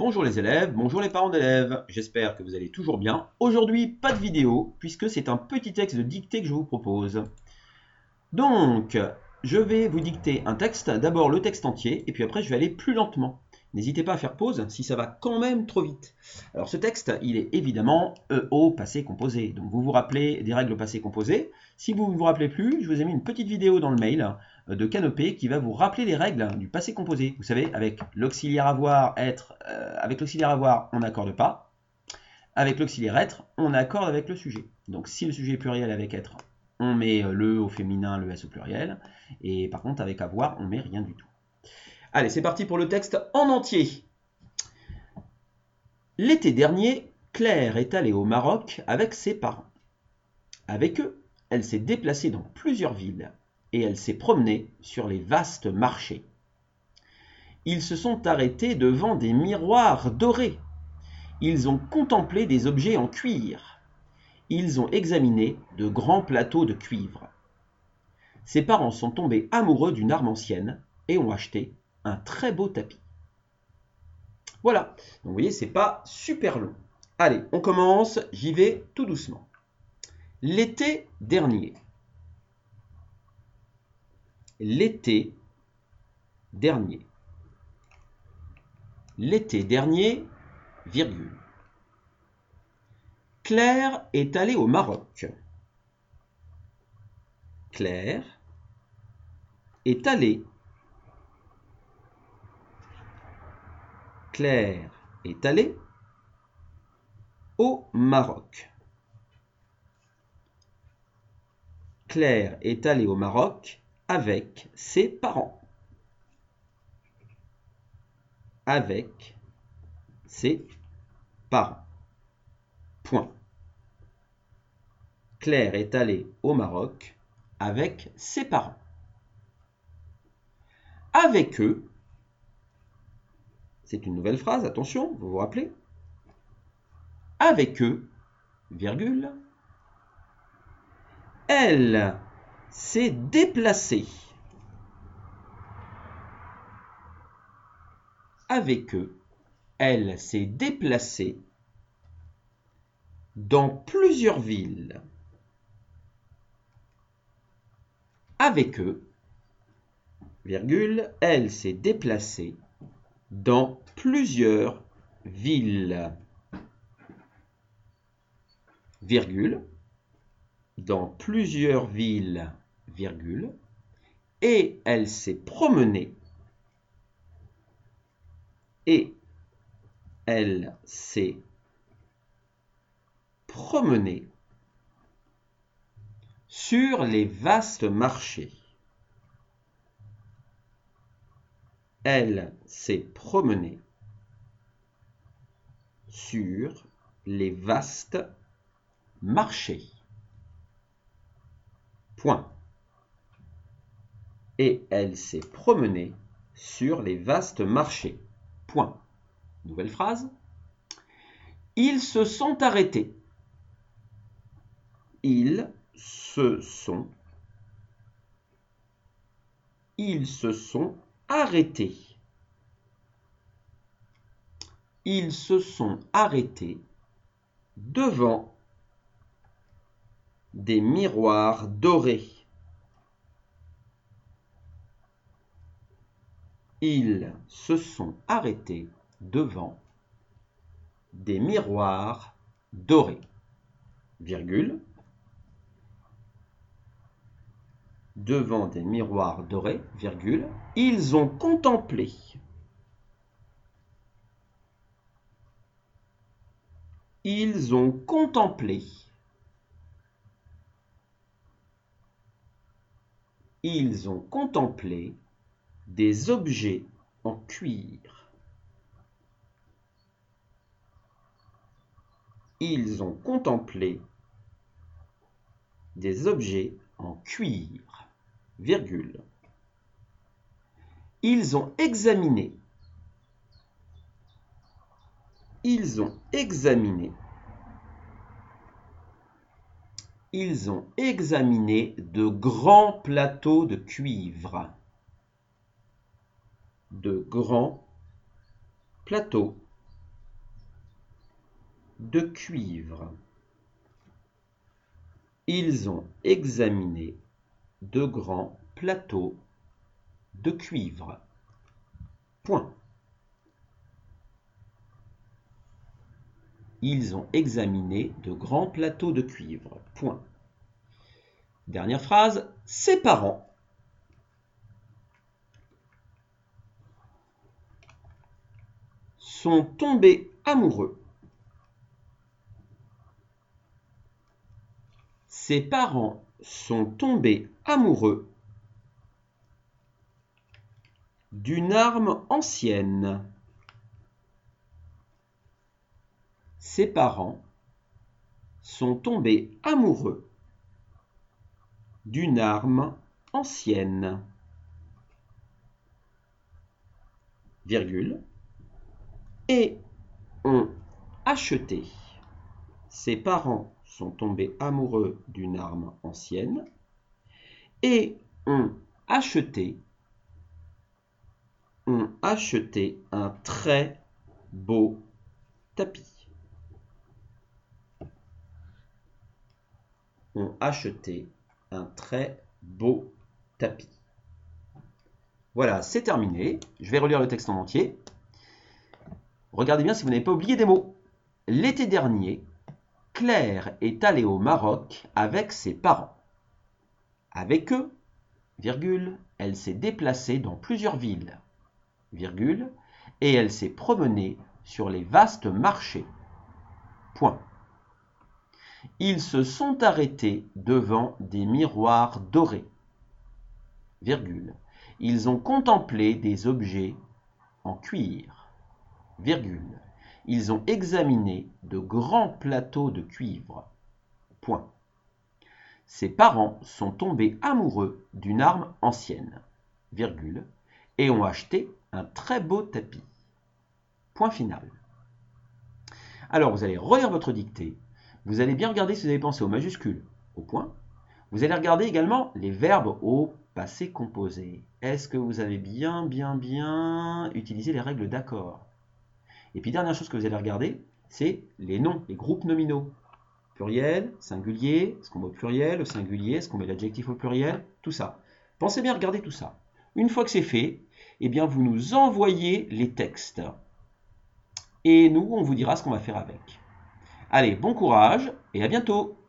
Bonjour les élèves, bonjour les parents d'élèves, j'espère que vous allez toujours bien. Aujourd'hui, pas de vidéo, puisque c'est un petit texte de dictée que je vous propose. Donc, je vais vous dicter un texte, d'abord le texte entier, et puis après je vais aller plus lentement. N'hésitez pas à faire pause si ça va quand même trop vite. Alors ce texte, il est évidemment E au passé composé. Donc vous vous rappelez des règles au passé composé. Si vous ne vous rappelez plus, je vous ai mis une petite vidéo dans le mail euh, de Canopé qui va vous rappeler les règles du passé composé. Vous savez, avec l'auxiliaire avoir, être, euh, avec l'auxiliaire avoir, on n'accorde pas. Avec l'auxiliaire être, on accorde avec le sujet. Donc si le sujet est pluriel avec être, on met euh, le au féminin, le s au pluriel. Et par contre, avec avoir, on met rien du tout. Allez, c'est parti pour le texte en entier. L'été dernier, Claire est allée au Maroc avec ses parents. Avec eux, elle s'est déplacée dans plusieurs villes et elle s'est promenée sur les vastes marchés. Ils se sont arrêtés devant des miroirs dorés. Ils ont contemplé des objets en cuir. Ils ont examiné de grands plateaux de cuivre. Ses parents sont tombés amoureux d'une arme ancienne et ont acheté un très beau tapis. Voilà, donc vous voyez, c'est pas super long. Allez, on commence, j'y vais tout doucement. L'été dernier. L'été dernier. L'été dernier, virgule. Claire est allée au Maroc. Claire est allée Claire est allée au Maroc. Claire est allée au Maroc avec ses parents. Avec ses parents. Point. Claire est allée au Maroc avec ses parents. Avec eux, c'est une nouvelle phrase, attention, vous vous rappelez Avec eux, virgule, elle s'est déplacée. Avec eux, elle s'est déplacée dans plusieurs villes. Avec eux, virgule, elle s'est déplacée dans plusieurs villes. Virgule, dans plusieurs villes, virgule, et elle s'est promenée, et elle s'est promenée sur les vastes marchés. Elle s'est promenée sur les vastes marchés. Point. Et elle s'est promenée sur les vastes marchés. Point. Nouvelle phrase. Ils se sont arrêtés. Ils se sont. Ils se sont arrêtés. Ils se sont arrêtés devant des miroirs dorés. Ils se sont arrêtés devant des miroirs dorés. Virgule. Devant des miroirs dorés, virgule, ils ont contemplé. Ils ont contemplé. Ils ont contemplé des objets en cuir. Ils ont contemplé des objets en cuir Ils ont examiné. Ils ont examiné. Ils ont examiné de grands plateaux de cuivre. De grands plateaux de cuivre. Ils ont examiné de grands plateaux de cuivre. Point. Ils ont examiné de grands plateaux de cuivre. Point. Dernière phrase. Ses parents sont tombés amoureux. Ses parents sont tombés amoureux d'une arme ancienne. Ses parents sont tombés amoureux d'une arme ancienne. Virgule. Et ont acheté. Ses parents sont tombés amoureux d'une arme ancienne et ont acheté ont acheté un très beau tapis. Ont acheté un très beau tapis. Voilà, c'est terminé. Je vais relire le texte en entier. Regardez bien si vous n'avez pas oublié des mots. L'été dernier, Claire est allée au Maroc avec ses parents. Avec eux, elle s'est déplacée dans plusieurs villes, et elle s'est promenée sur les vastes marchés. Ils se sont arrêtés devant des miroirs dorés. Ils ont contemplé des objets en cuir. Ils ont examiné de grands plateaux de cuivre. Point. Ses parents sont tombés amoureux d'une arme ancienne. Virgule. Et ont acheté un très beau tapis. Point final. Alors vous allez relire votre dictée vous allez bien regarder si vous avez pensé aux majuscules, au point. Vous allez regarder également les verbes au passé composé. Est-ce que vous avez bien, bien, bien utilisé les règles d'accord? Et puis dernière chose que vous allez regarder, c'est les noms, les groupes nominaux. Pluriel, singulier, est-ce qu'on met au pluriel, au singulier, est-ce qu'on met l'adjectif au pluriel, tout ça. Pensez bien à regarder tout ça. Une fois que c'est fait, eh bien vous nous envoyez les textes. Et nous, on vous dira ce qu'on va faire avec. Allez, bon courage et à bientôt